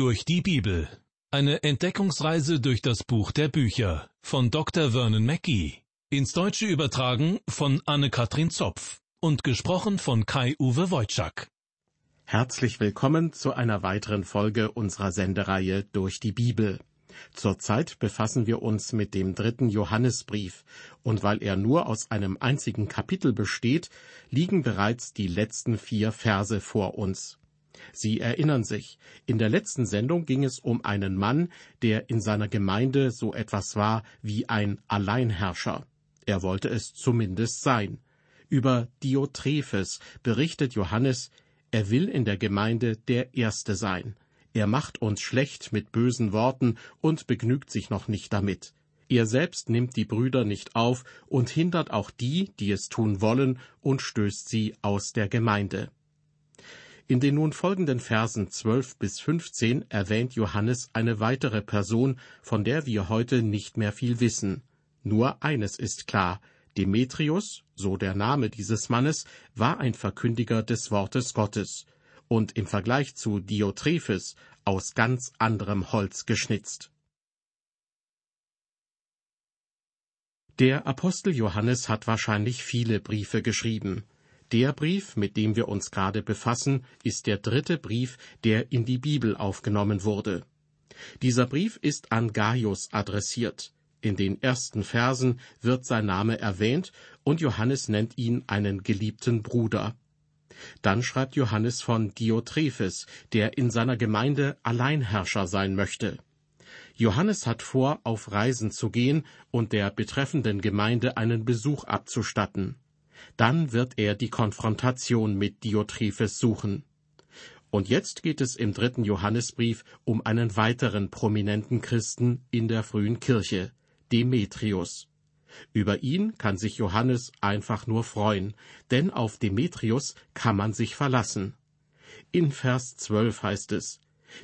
Durch die Bibel. Eine Entdeckungsreise durch das Buch der Bücher von Dr. Vernon Mackey. Ins Deutsche übertragen von Anne-Katrin Zopf und gesprochen von Kai-Uwe Wojczak. Herzlich willkommen zu einer weiteren Folge unserer Sendereihe Durch die Bibel. Zurzeit befassen wir uns mit dem dritten Johannesbrief, und weil er nur aus einem einzigen Kapitel besteht, liegen bereits die letzten vier Verse vor uns. Sie erinnern sich, in der letzten Sendung ging es um einen Mann, der in seiner Gemeinde so etwas war wie ein Alleinherrscher. Er wollte es zumindest sein. Über Diotrephes berichtet Johannes, er will in der Gemeinde der Erste sein. Er macht uns schlecht mit bösen Worten und begnügt sich noch nicht damit. Er selbst nimmt die Brüder nicht auf und hindert auch die, die es tun wollen, und stößt sie aus der Gemeinde. In den nun folgenden Versen 12 bis 15 erwähnt Johannes eine weitere Person, von der wir heute nicht mehr viel wissen. Nur eines ist klar. Demetrius, so der Name dieses Mannes, war ein Verkündiger des Wortes Gottes und im Vergleich zu Diotrephes aus ganz anderem Holz geschnitzt. Der Apostel Johannes hat wahrscheinlich viele Briefe geschrieben. Der Brief, mit dem wir uns gerade befassen, ist der dritte Brief, der in die Bibel aufgenommen wurde. Dieser Brief ist an Gaius adressiert. In den ersten Versen wird sein Name erwähnt und Johannes nennt ihn einen geliebten Bruder. Dann schreibt Johannes von Diotrephes, der in seiner Gemeinde Alleinherrscher sein möchte. Johannes hat vor, auf Reisen zu gehen und der betreffenden Gemeinde einen Besuch abzustatten. Dann wird er die Konfrontation mit Diotrephes suchen. Und jetzt geht es im dritten Johannesbrief um einen weiteren prominenten Christen in der frühen Kirche, Demetrius. Über ihn kann sich Johannes einfach nur freuen, denn auf Demetrius kann man sich verlassen. In Vers 12 heißt es,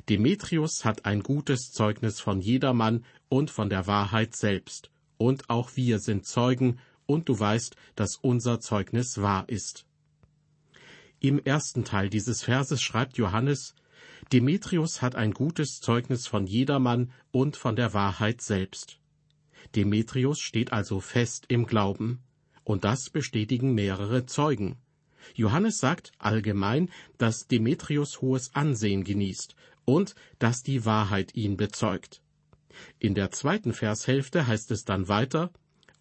Demetrius hat ein gutes Zeugnis von jedermann und von der Wahrheit selbst, und auch wir sind Zeugen und du weißt, dass unser Zeugnis wahr ist. Im ersten Teil dieses Verses schreibt Johannes, Demetrius hat ein gutes Zeugnis von jedermann und von der Wahrheit selbst. Demetrius steht also fest im Glauben, und das bestätigen mehrere Zeugen. Johannes sagt allgemein, dass Demetrius hohes Ansehen genießt und dass die Wahrheit ihn bezeugt. In der zweiten Vershälfte heißt es dann weiter,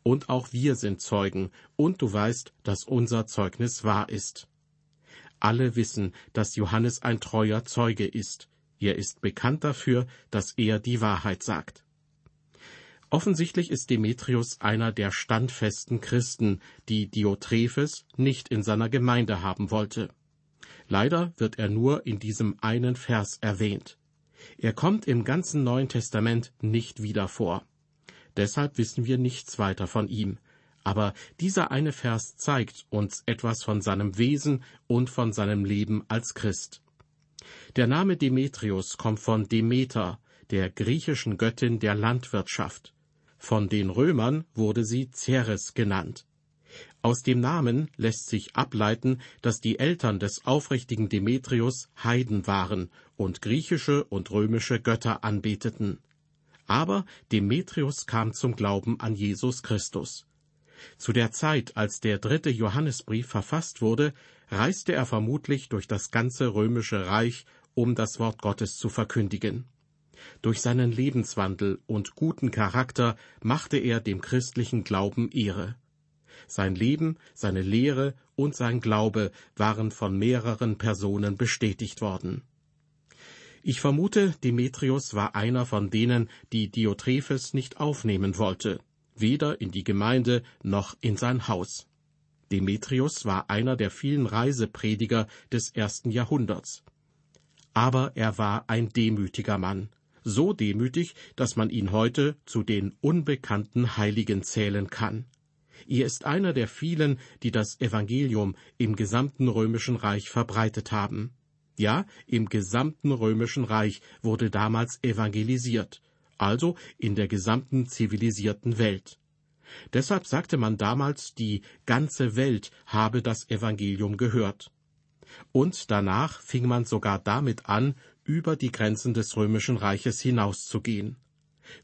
und auch wir sind Zeugen, und du weißt, dass unser Zeugnis wahr ist. Alle wissen, dass Johannes ein treuer Zeuge ist. Er ist bekannt dafür, dass er die Wahrheit sagt. Offensichtlich ist Demetrius einer der standfesten Christen, die Diotrephes nicht in seiner Gemeinde haben wollte. Leider wird er nur in diesem einen Vers erwähnt. Er kommt im ganzen Neuen Testament nicht wieder vor. Deshalb wissen wir nichts weiter von ihm. Aber dieser eine Vers zeigt uns etwas von seinem Wesen und von seinem Leben als Christ. Der Name Demetrius kommt von Demeter, der griechischen Göttin der Landwirtschaft. Von den Römern wurde sie Ceres genannt. Aus dem Namen lässt sich ableiten, dass die Eltern des aufrichtigen Demetrius Heiden waren und griechische und römische Götter anbeteten. Aber Demetrius kam zum Glauben an Jesus Christus. Zu der Zeit, als der dritte Johannesbrief verfasst wurde, reiste er vermutlich durch das ganze römische Reich, um das Wort Gottes zu verkündigen. Durch seinen Lebenswandel und guten Charakter machte er dem christlichen Glauben Ehre. Sein Leben, seine Lehre und sein Glaube waren von mehreren Personen bestätigt worden. Ich vermute, Demetrius war einer von denen, die Diotrephes nicht aufnehmen wollte, weder in die Gemeinde noch in sein Haus. Demetrius war einer der vielen Reiseprediger des ersten Jahrhunderts. Aber er war ein demütiger Mann, so demütig, dass man ihn heute zu den unbekannten Heiligen zählen kann. Er ist einer der vielen, die das Evangelium im gesamten römischen Reich verbreitet haben. Ja, im gesamten römischen Reich wurde damals evangelisiert, also in der gesamten zivilisierten Welt. Deshalb sagte man damals, die ganze Welt habe das Evangelium gehört. Und danach fing man sogar damit an, über die Grenzen des römischen Reiches hinauszugehen.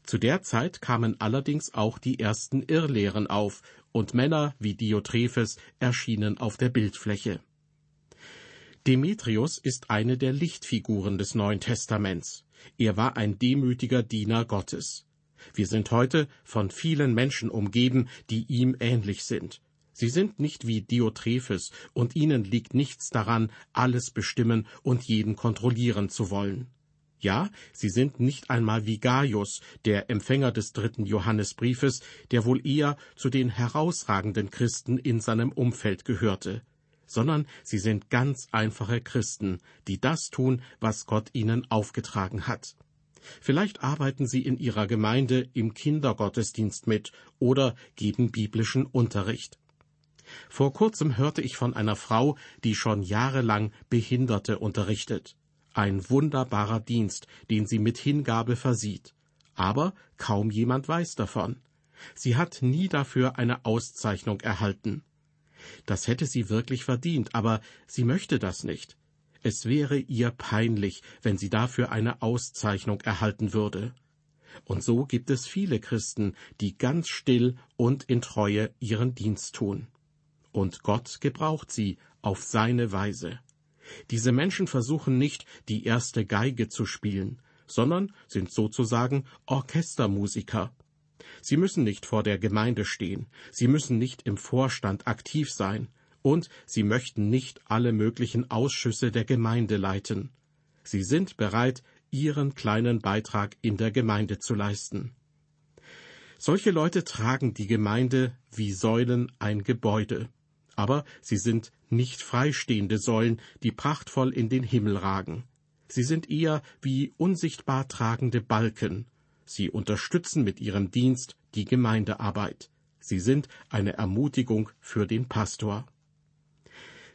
Zu der Zeit kamen allerdings auch die ersten Irrlehren auf, und Männer wie Diotrephes erschienen auf der Bildfläche. Demetrius ist eine der Lichtfiguren des Neuen Testaments. Er war ein demütiger Diener Gottes. Wir sind heute von vielen Menschen umgeben, die ihm ähnlich sind. Sie sind nicht wie Diotrephes, und ihnen liegt nichts daran, alles bestimmen und jeden kontrollieren zu wollen. Ja, sie sind nicht einmal wie Gaius, der Empfänger des dritten Johannesbriefes, der wohl eher zu den herausragenden Christen in seinem Umfeld gehörte, sondern sie sind ganz einfache Christen, die das tun, was Gott ihnen aufgetragen hat. Vielleicht arbeiten sie in ihrer Gemeinde im Kindergottesdienst mit oder geben biblischen Unterricht. Vor kurzem hörte ich von einer Frau, die schon jahrelang Behinderte unterrichtet. Ein wunderbarer Dienst, den sie mit Hingabe versieht. Aber kaum jemand weiß davon. Sie hat nie dafür eine Auszeichnung erhalten. Das hätte sie wirklich verdient, aber sie möchte das nicht. Es wäre ihr peinlich, wenn sie dafür eine Auszeichnung erhalten würde. Und so gibt es viele Christen, die ganz still und in Treue ihren Dienst tun und Gott gebraucht sie auf seine Weise. Diese Menschen versuchen nicht, die erste Geige zu spielen, sondern sind sozusagen Orchestermusiker. Sie müssen nicht vor der Gemeinde stehen, sie müssen nicht im Vorstand aktiv sein, und sie möchten nicht alle möglichen Ausschüsse der Gemeinde leiten. Sie sind bereit, ihren kleinen Beitrag in der Gemeinde zu leisten. Solche Leute tragen die Gemeinde wie Säulen ein Gebäude aber sie sind nicht freistehende Säulen, die prachtvoll in den Himmel ragen. Sie sind eher wie unsichtbar tragende Balken. Sie unterstützen mit ihrem Dienst die Gemeindearbeit. Sie sind eine Ermutigung für den Pastor.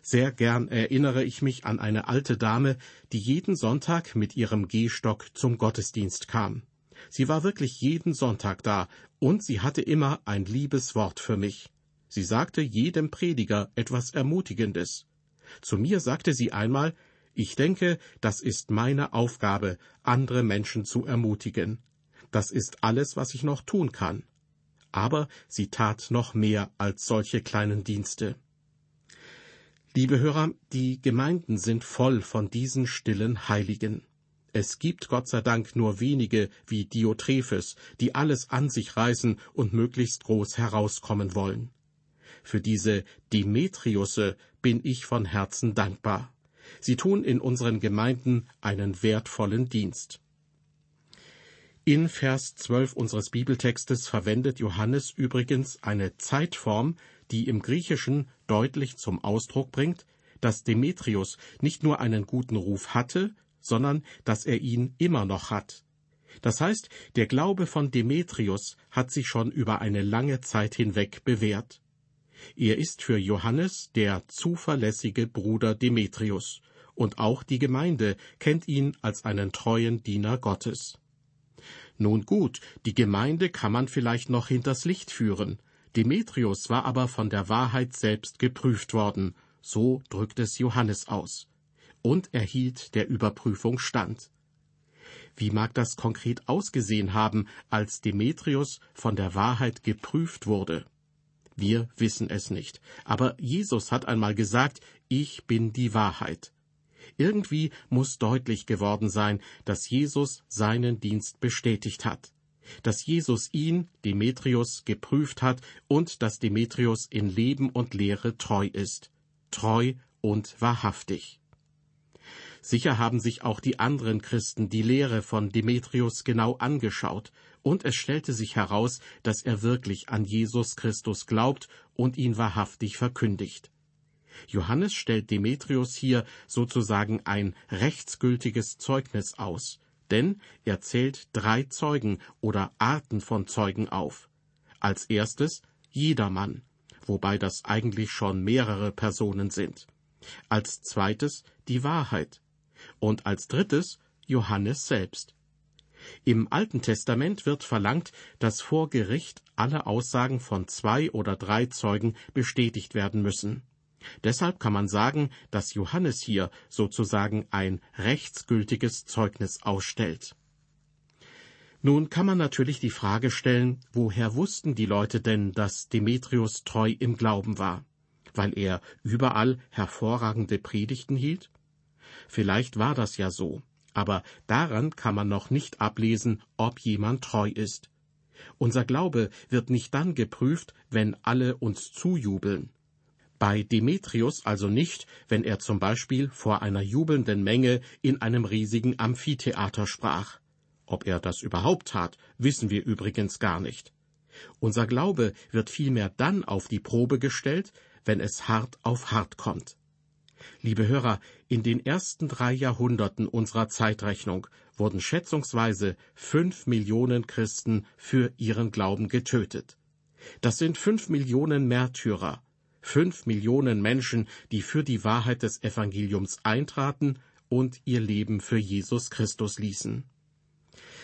Sehr gern erinnere ich mich an eine alte Dame, die jeden Sonntag mit ihrem Gehstock zum Gottesdienst kam. Sie war wirklich jeden Sonntag da, und sie hatte immer ein liebes Wort für mich. Sie sagte jedem Prediger etwas Ermutigendes. Zu mir sagte sie einmal, ich denke, das ist meine Aufgabe, andere Menschen zu ermutigen. Das ist alles, was ich noch tun kann. Aber sie tat noch mehr als solche kleinen Dienste. Liebe Hörer, die Gemeinden sind voll von diesen stillen Heiligen. Es gibt Gott sei Dank nur wenige wie Diotrephes, die alles an sich reißen und möglichst groß herauskommen wollen. Für diese Demetriusse bin ich von Herzen dankbar. Sie tun in unseren Gemeinden einen wertvollen Dienst. In Vers 12 unseres Bibeltextes verwendet Johannes übrigens eine Zeitform, die im Griechischen deutlich zum Ausdruck bringt, dass Demetrius nicht nur einen guten Ruf hatte, sondern dass er ihn immer noch hat. Das heißt, der Glaube von Demetrius hat sich schon über eine lange Zeit hinweg bewährt. Er ist für Johannes der zuverlässige Bruder Demetrius, und auch die Gemeinde kennt ihn als einen treuen Diener Gottes. Nun gut, die Gemeinde kann man vielleicht noch hinters Licht führen. Demetrius war aber von der Wahrheit selbst geprüft worden, so drückt es Johannes aus, und erhielt der Überprüfung stand. Wie mag das konkret ausgesehen haben, als Demetrius von der Wahrheit geprüft wurde? Wir wissen es nicht. Aber Jesus hat einmal gesagt, ich bin die Wahrheit. Irgendwie muss deutlich geworden sein, dass Jesus seinen Dienst bestätigt hat, dass Jesus ihn, Demetrius, geprüft hat und dass Demetrius in Leben und Lehre treu ist, treu und wahrhaftig. Sicher haben sich auch die anderen Christen die Lehre von Demetrius genau angeschaut, und es stellte sich heraus, dass er wirklich an Jesus Christus glaubt und ihn wahrhaftig verkündigt. Johannes stellt Demetrius hier sozusagen ein rechtsgültiges Zeugnis aus, denn er zählt drei Zeugen oder Arten von Zeugen auf. Als erstes jedermann, wobei das eigentlich schon mehrere Personen sind. Als zweites die Wahrheit, und als drittes Johannes selbst. Im Alten Testament wird verlangt, dass vor Gericht alle Aussagen von zwei oder drei Zeugen bestätigt werden müssen. Deshalb kann man sagen, dass Johannes hier sozusagen ein rechtsgültiges Zeugnis ausstellt. Nun kann man natürlich die Frage stellen, woher wussten die Leute denn, dass Demetrius treu im Glauben war? Weil er überall hervorragende Predigten hielt? Vielleicht war das ja so, aber daran kann man noch nicht ablesen, ob jemand treu ist. Unser Glaube wird nicht dann geprüft, wenn alle uns zujubeln. Bei Demetrius also nicht, wenn er zum Beispiel vor einer jubelnden Menge in einem riesigen Amphitheater sprach. Ob er das überhaupt tat, wissen wir übrigens gar nicht. Unser Glaube wird vielmehr dann auf die Probe gestellt, wenn es hart auf hart kommt. Liebe Hörer, in den ersten drei Jahrhunderten unserer Zeitrechnung wurden schätzungsweise fünf Millionen Christen für ihren Glauben getötet. Das sind fünf Millionen Märtyrer, fünf Millionen Menschen, die für die Wahrheit des Evangeliums eintraten und ihr Leben für Jesus Christus ließen.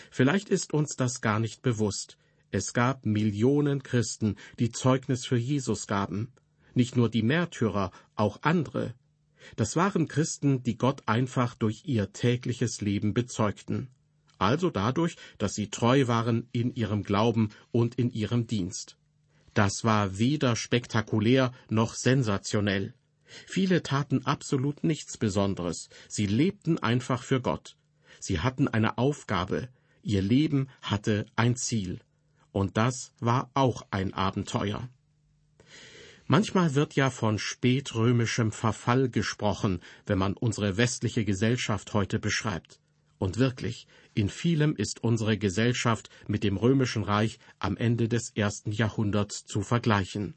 Vielleicht ist uns das gar nicht bewusst. Es gab Millionen Christen, die Zeugnis für Jesus gaben. Nicht nur die Märtyrer, auch andere. Das waren Christen, die Gott einfach durch ihr tägliches Leben bezeugten. Also dadurch, dass sie treu waren in ihrem Glauben und in ihrem Dienst. Das war weder spektakulär noch sensationell. Viele taten absolut nichts Besonderes. Sie lebten einfach für Gott. Sie hatten eine Aufgabe, Ihr Leben hatte ein Ziel. Und das war auch ein Abenteuer. Manchmal wird ja von spätrömischem Verfall gesprochen, wenn man unsere westliche Gesellschaft heute beschreibt. Und wirklich, in vielem ist unsere Gesellschaft mit dem römischen Reich am Ende des ersten Jahrhunderts zu vergleichen.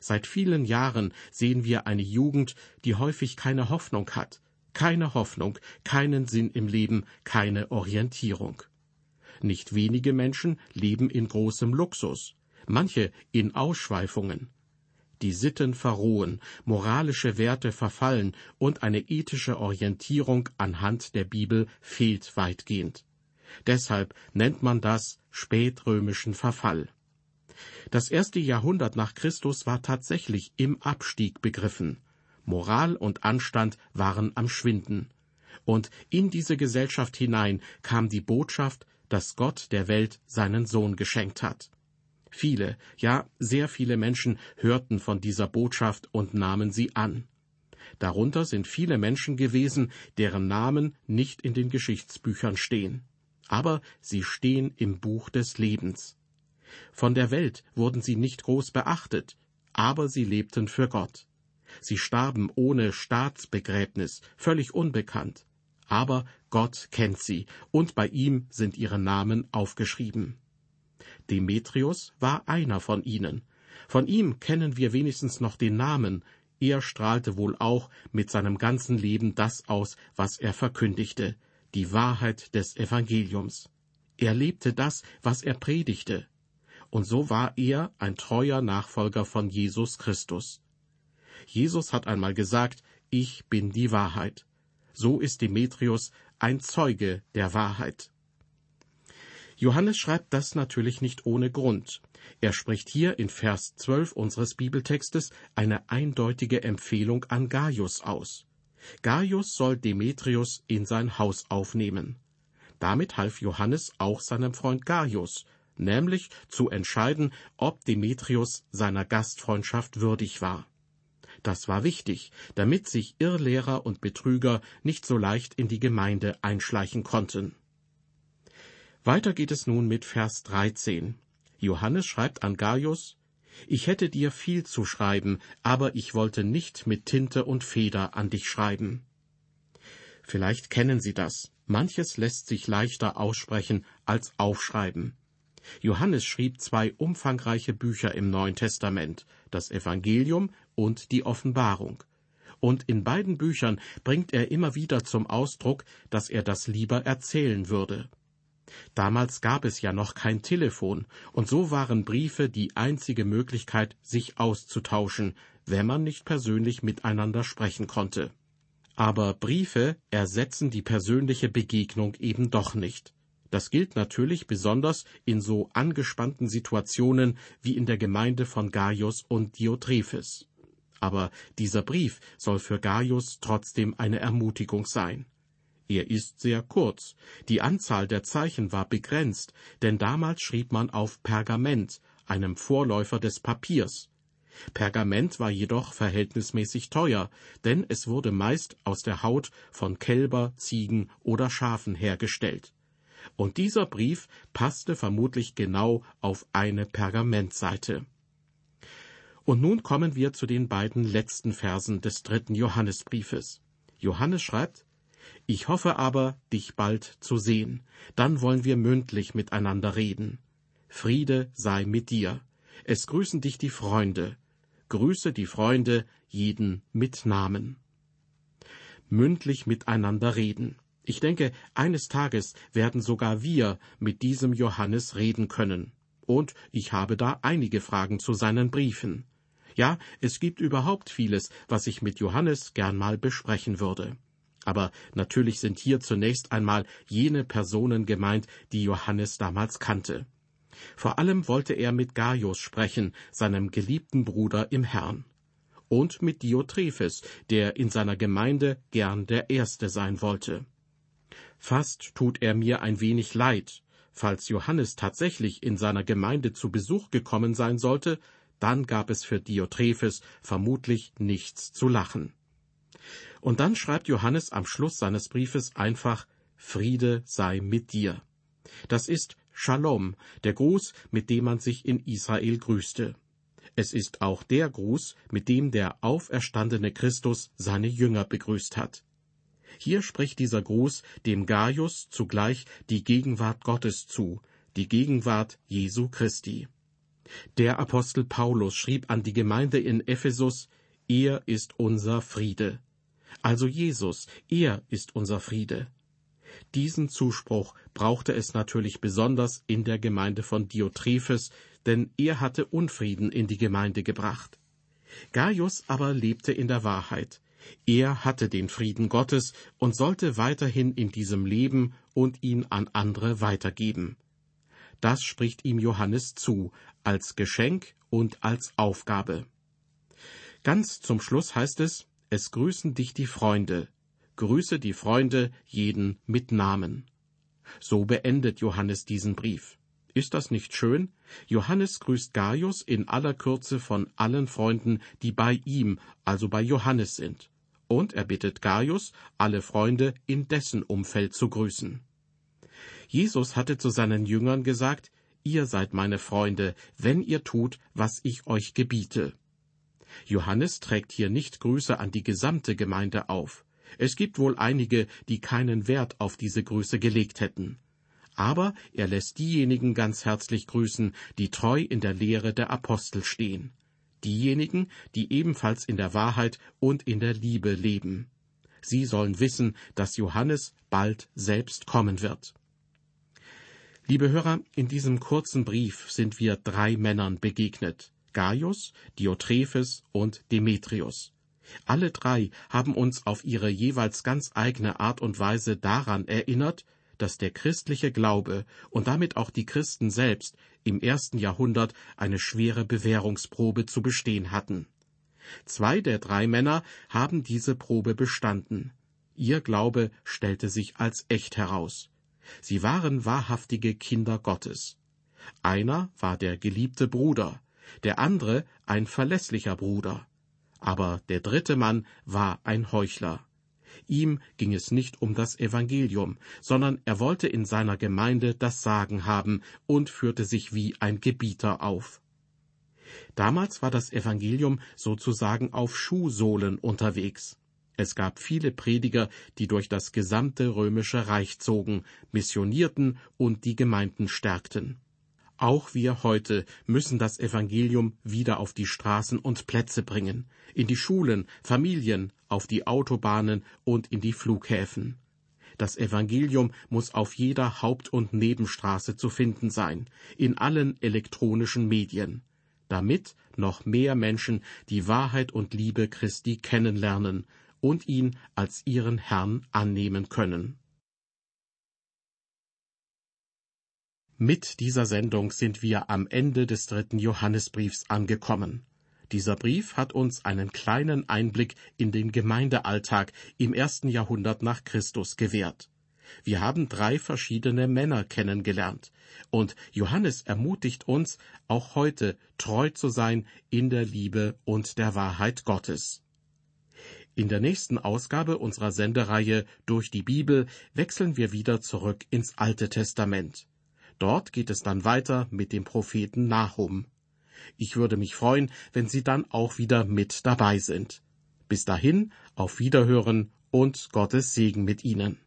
Seit vielen Jahren sehen wir eine Jugend, die häufig keine Hoffnung hat, keine Hoffnung, keinen Sinn im Leben, keine Orientierung. Nicht wenige Menschen leben in großem Luxus, manche in Ausschweifungen. Die Sitten verrohen, moralische Werte verfallen und eine ethische Orientierung anhand der Bibel fehlt weitgehend. Deshalb nennt man das spätrömischen Verfall. Das erste Jahrhundert nach Christus war tatsächlich im Abstieg begriffen. Moral und Anstand waren am Schwinden. Und in diese Gesellschaft hinein kam die Botschaft, dass Gott der Welt seinen Sohn geschenkt hat. Viele, ja sehr viele Menschen hörten von dieser Botschaft und nahmen sie an. Darunter sind viele Menschen gewesen, deren Namen nicht in den Geschichtsbüchern stehen. Aber sie stehen im Buch des Lebens. Von der Welt wurden sie nicht groß beachtet, aber sie lebten für Gott. Sie starben ohne Staatsbegräbnis, völlig unbekannt aber Gott kennt sie, und bei ihm sind ihre Namen aufgeschrieben. Demetrius war einer von ihnen. Von ihm kennen wir wenigstens noch den Namen, er strahlte wohl auch mit seinem ganzen Leben das aus, was er verkündigte, die Wahrheit des Evangeliums. Er lebte das, was er predigte. Und so war er ein treuer Nachfolger von Jesus Christus. Jesus hat einmal gesagt, ich bin die Wahrheit. So ist Demetrius ein Zeuge der Wahrheit. Johannes schreibt das natürlich nicht ohne Grund. Er spricht hier in Vers 12 unseres Bibeltextes eine eindeutige Empfehlung an Gaius aus. Gaius soll Demetrius in sein Haus aufnehmen. Damit half Johannes auch seinem Freund Gaius, nämlich zu entscheiden, ob Demetrius seiner Gastfreundschaft würdig war. Das war wichtig, damit sich Irrlehrer und Betrüger nicht so leicht in die Gemeinde einschleichen konnten. Weiter geht es nun mit Vers 13. Johannes schreibt an Gaius, Ich hätte dir viel zu schreiben, aber ich wollte nicht mit Tinte und Feder an dich schreiben. Vielleicht kennen Sie das. Manches lässt sich leichter aussprechen als aufschreiben. Johannes schrieb zwei umfangreiche Bücher im Neuen Testament, das Evangelium und die Offenbarung. Und in beiden Büchern bringt er immer wieder zum Ausdruck, dass er das lieber erzählen würde. Damals gab es ja noch kein Telefon, und so waren Briefe die einzige Möglichkeit, sich auszutauschen, wenn man nicht persönlich miteinander sprechen konnte. Aber Briefe ersetzen die persönliche Begegnung eben doch nicht. Das gilt natürlich besonders in so angespannten Situationen wie in der Gemeinde von Gaius und Diotrephes. Aber dieser Brief soll für Gaius trotzdem eine Ermutigung sein. Er ist sehr kurz. Die Anzahl der Zeichen war begrenzt, denn damals schrieb man auf Pergament, einem Vorläufer des Papiers. Pergament war jedoch verhältnismäßig teuer, denn es wurde meist aus der Haut von Kälber, Ziegen oder Schafen hergestellt. Und dieser Brief passte vermutlich genau auf eine Pergamentseite. Und nun kommen wir zu den beiden letzten Versen des dritten Johannesbriefes. Johannes schreibt, Ich hoffe aber, dich bald zu sehen, dann wollen wir mündlich miteinander reden. Friede sei mit dir. Es grüßen dich die Freunde. Grüße die Freunde, jeden mit Namen. Mündlich miteinander reden. Ich denke, eines Tages werden sogar wir mit diesem Johannes reden können. Und ich habe da einige Fragen zu seinen Briefen. Ja, es gibt überhaupt vieles, was ich mit Johannes gern mal besprechen würde. Aber natürlich sind hier zunächst einmal jene Personen gemeint, die Johannes damals kannte. Vor allem wollte er mit Gaius sprechen, seinem geliebten Bruder im Herrn. Und mit Diotrephes, der in seiner Gemeinde gern der Erste sein wollte. Fast tut er mir ein wenig leid. Falls Johannes tatsächlich in seiner Gemeinde zu Besuch gekommen sein sollte, dann gab es für Diotrephes vermutlich nichts zu lachen. Und dann schreibt Johannes am Schluss seines Briefes einfach Friede sei mit dir. Das ist Shalom, der Gruß, mit dem man sich in Israel grüßte. Es ist auch der Gruß, mit dem der auferstandene Christus seine Jünger begrüßt hat. Hier spricht dieser Gruß dem Gaius zugleich die Gegenwart Gottes zu, die Gegenwart Jesu Christi. Der Apostel Paulus schrieb an die Gemeinde in Ephesus, Er ist unser Friede. Also Jesus, er ist unser Friede. Diesen Zuspruch brauchte es natürlich besonders in der Gemeinde von Diotrephes, denn er hatte Unfrieden in die Gemeinde gebracht. Gaius aber lebte in der Wahrheit. Er hatte den Frieden Gottes und sollte weiterhin in diesem leben und ihn an andere weitergeben. Das spricht ihm Johannes zu, als Geschenk und als Aufgabe. Ganz zum Schluss heißt es, es grüßen dich die Freunde, grüße die Freunde jeden mit Namen. So beendet Johannes diesen Brief. Ist das nicht schön? Johannes grüßt Gaius in aller Kürze von allen Freunden, die bei ihm, also bei Johannes sind. Und er bittet Gaius, alle Freunde in dessen Umfeld zu grüßen. Jesus hatte zu seinen Jüngern gesagt, Ihr seid meine Freunde, wenn ihr tut, was ich euch gebiete. Johannes trägt hier nicht Grüße an die gesamte Gemeinde auf. Es gibt wohl einige, die keinen Wert auf diese Grüße gelegt hätten. Aber er lässt diejenigen ganz herzlich grüßen, die treu in der Lehre der Apostel stehen. Diejenigen, die ebenfalls in der Wahrheit und in der Liebe leben. Sie sollen wissen, dass Johannes bald selbst kommen wird. Liebe Hörer, in diesem kurzen Brief sind wir drei Männern begegnet. Gaius, Diotrephes und Demetrius. Alle drei haben uns auf ihre jeweils ganz eigene Art und Weise daran erinnert, dass der christliche Glaube und damit auch die Christen selbst im ersten Jahrhundert eine schwere Bewährungsprobe zu bestehen hatten. Zwei der drei Männer haben diese Probe bestanden. Ihr Glaube stellte sich als echt heraus. Sie waren wahrhaftige Kinder Gottes. Einer war der geliebte Bruder, der andere ein verlässlicher Bruder. Aber der dritte Mann war ein Heuchler. Ihm ging es nicht um das Evangelium, sondern er wollte in seiner Gemeinde das Sagen haben und führte sich wie ein Gebieter auf. Damals war das Evangelium sozusagen auf Schuhsohlen unterwegs. Es gab viele Prediger, die durch das gesamte römische Reich zogen, missionierten und die Gemeinden stärkten. Auch wir heute müssen das Evangelium wieder auf die Straßen und Plätze bringen, in die Schulen, Familien, auf die Autobahnen und in die Flughäfen. Das Evangelium muss auf jeder Haupt- und Nebenstraße zu finden sein, in allen elektronischen Medien, damit noch mehr Menschen die Wahrheit und Liebe Christi kennenlernen und ihn als ihren Herrn annehmen können. Mit dieser Sendung sind wir am Ende des dritten Johannesbriefs angekommen. Dieser Brief hat uns einen kleinen Einblick in den Gemeindealltag im ersten Jahrhundert nach Christus gewährt. Wir haben drei verschiedene Männer kennengelernt, und Johannes ermutigt uns, auch heute treu zu sein in der Liebe und der Wahrheit Gottes. In der nächsten Ausgabe unserer Sendereihe Durch die Bibel wechseln wir wieder zurück ins Alte Testament. Dort geht es dann weiter mit dem Propheten Nahum. Ich würde mich freuen, wenn Sie dann auch wieder mit dabei sind. Bis dahin, auf Wiederhören und Gottes Segen mit Ihnen.